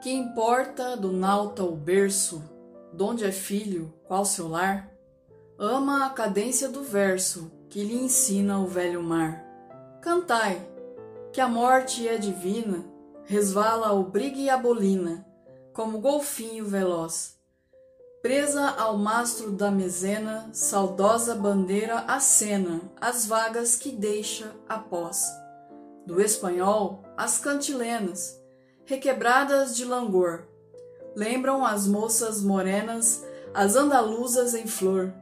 Que importa do nauta o berço, donde é filho, qual seu lar? Ama a cadência do verso que lhe ensina o velho mar. Cantai, que a morte é divina, resvala o brigue e a bolina, como golfinho veloz. Presa ao mastro da mezena, saudosa bandeira acena as vagas que deixa após. Do espanhol, as cantilenas, requebradas de langor, lembram as moças morenas, as andaluzas em flor.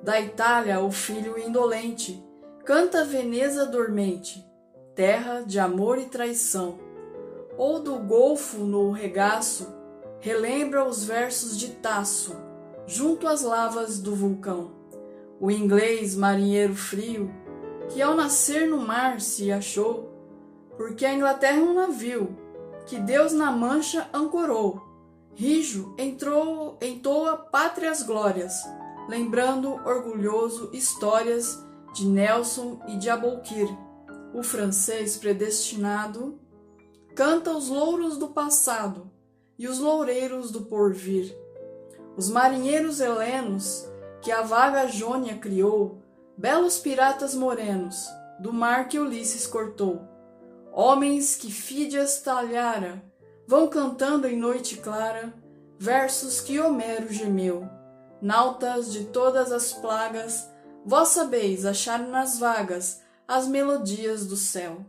Da Itália, o filho indolente, canta Veneza dormente, terra de amor e traição. Ou do Golfo no regaço, relembra os versos de Tasso, junto às lavas do vulcão. O inglês marinheiro frio, que ao nascer no mar se achou, porque a Inglaterra é um navio, que Deus na mancha ancorou. Rijo entrou, entoa pátrias glórias, lembrando orgulhoso histórias de Nelson e de Aboukir. O francês predestinado canta os louros do passado, e os loureiros do porvir. Os marinheiros helenos que a vaga Jônia criou, belos piratas morenos, do mar que Ulisses cortou. Homens que Fídias talhara, vão cantando em noite clara, versos que Homero gemeu. Nautas de todas as plagas, vós sabeis achar nas vagas as melodias do céu.